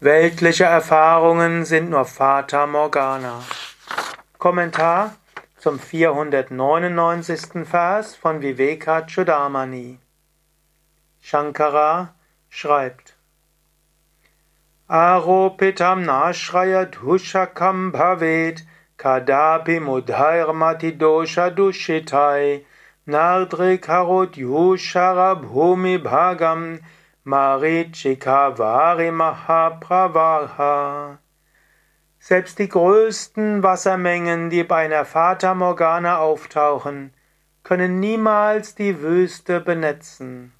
Weltliche Erfahrungen sind nur Fata Morgana. Kommentar zum 499. Vers von Viveka Chudamani. Shankara schreibt Aropitam nashraya dushakam bhavet kadapi mudhairmati dosha dushitai nardrikarot yushara bhumi bhagam Marichikavari Mahapravaha. Selbst die größten Wassermengen, die bei einer Fata Morgana auftauchen, können niemals die Wüste benetzen.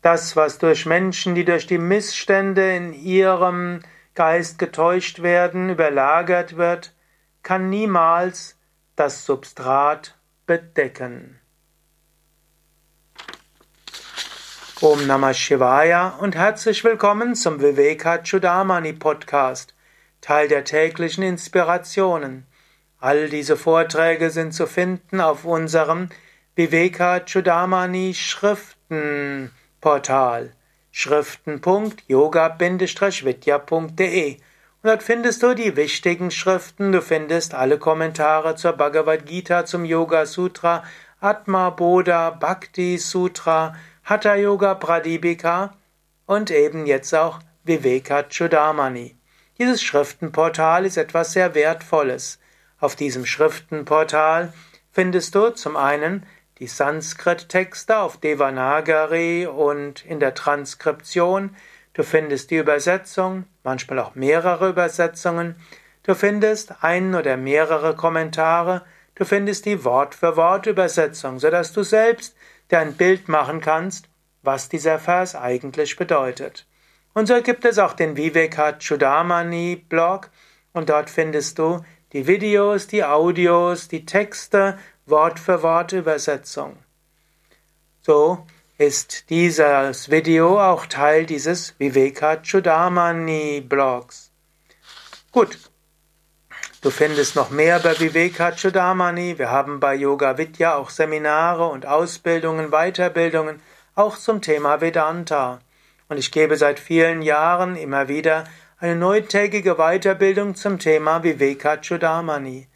Das, was durch Menschen, die durch die Missstände in ihrem Geist getäuscht werden, überlagert wird, kann niemals das Substrat bedecken. Om Namah Shivaya und herzlich willkommen zum Viveka Chudamani Podcast, Teil der täglichen Inspirationen. All diese Vorträge sind zu finden auf unserem Viveka Chudamani Schriftenportal schriften.yoga-vidya.de und dort findest du die wichtigen Schriften, du findest alle Kommentare zur Bhagavad Gita, zum Yoga Sutra, Atma Bodha, Bhakti Sutra, Hatha Yoga Pradipika und eben jetzt auch Viveka Chudamani. Dieses Schriftenportal ist etwas sehr Wertvolles. Auf diesem Schriftenportal findest du zum einen die Sanskrit-Texte auf Devanagari und in der Transkription. Du findest die Übersetzung, manchmal auch mehrere Übersetzungen. Du findest ein oder mehrere Kommentare. Du findest die Wort-für-Wort-Übersetzung, sodass du selbst dir ein Bild machen kannst, was dieser Vers eigentlich bedeutet. Und so gibt es auch den Vivekachudamani Blog und dort findest du die Videos, die Audios, die Texte, Wort für Wort Übersetzung. So ist dieses Video auch Teil dieses Vivekachudamani Blogs. Gut, Du findest noch mehr bei Vivekachudamani. Wir haben bei Yoga Vidya auch Seminare und Ausbildungen, Weiterbildungen, auch zum Thema Vedanta. Und ich gebe seit vielen Jahren immer wieder eine neuntägige Weiterbildung zum Thema Vivekachudamani.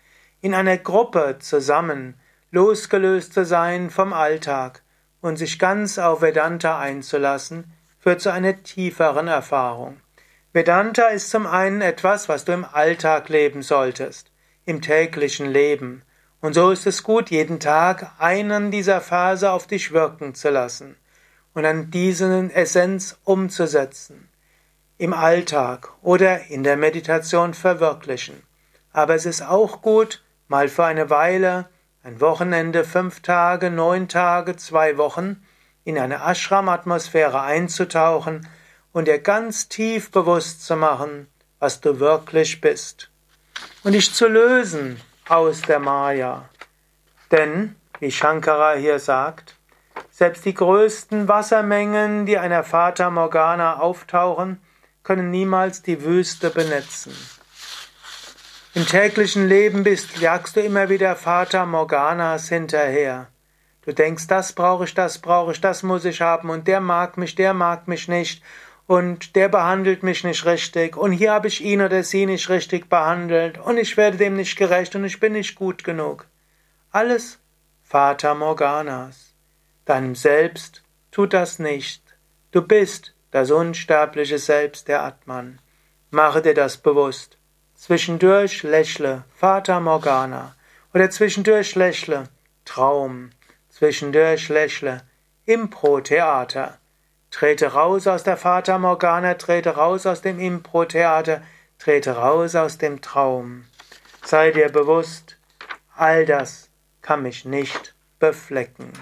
In einer Gruppe zusammen, losgelöst zu sein vom Alltag und sich ganz auf Vedanta einzulassen, führt zu einer tieferen Erfahrung. Vedanta ist zum einen etwas, was du im Alltag leben solltest, im täglichen Leben. Und so ist es gut, jeden Tag einen dieser Phase auf dich wirken zu lassen und an diesen Essenz umzusetzen. Im Alltag oder in der Meditation verwirklichen. Aber es ist auch gut, mal für eine Weile, ein Wochenende, fünf Tage, neun Tage, zwei Wochen, in eine Ashram-Atmosphäre einzutauchen und dir ganz tief bewusst zu machen, was du wirklich bist. Und dich zu lösen aus der Maya. Denn, wie Shankara hier sagt, selbst die größten Wassermengen, die einer Fata Morgana auftauchen, können niemals die Wüste benetzen. Im täglichen Leben bist, jagst du immer wieder Fata Morganas hinterher. Du denkst, das brauche ich, das brauche ich, das muss ich haben und der mag mich, der mag mich nicht und der behandelt mich nicht richtig und hier habe ich ihn oder sie nicht richtig behandelt und ich werde dem nicht gerecht und ich bin nicht gut genug. Alles Vater Morganas. Deinem Selbst tut das nicht. Du bist das unsterbliche Selbst der Atman. Mache dir das bewusst. Zwischendurch lächle Vater Morgana oder zwischendurch lächle Traum, zwischendurch lächle Impro-Theater. Trete raus aus der Fata Morgana, trete raus aus dem Impro-Theater, trete raus aus dem Traum. Sei dir bewusst, all das kann mich nicht beflecken.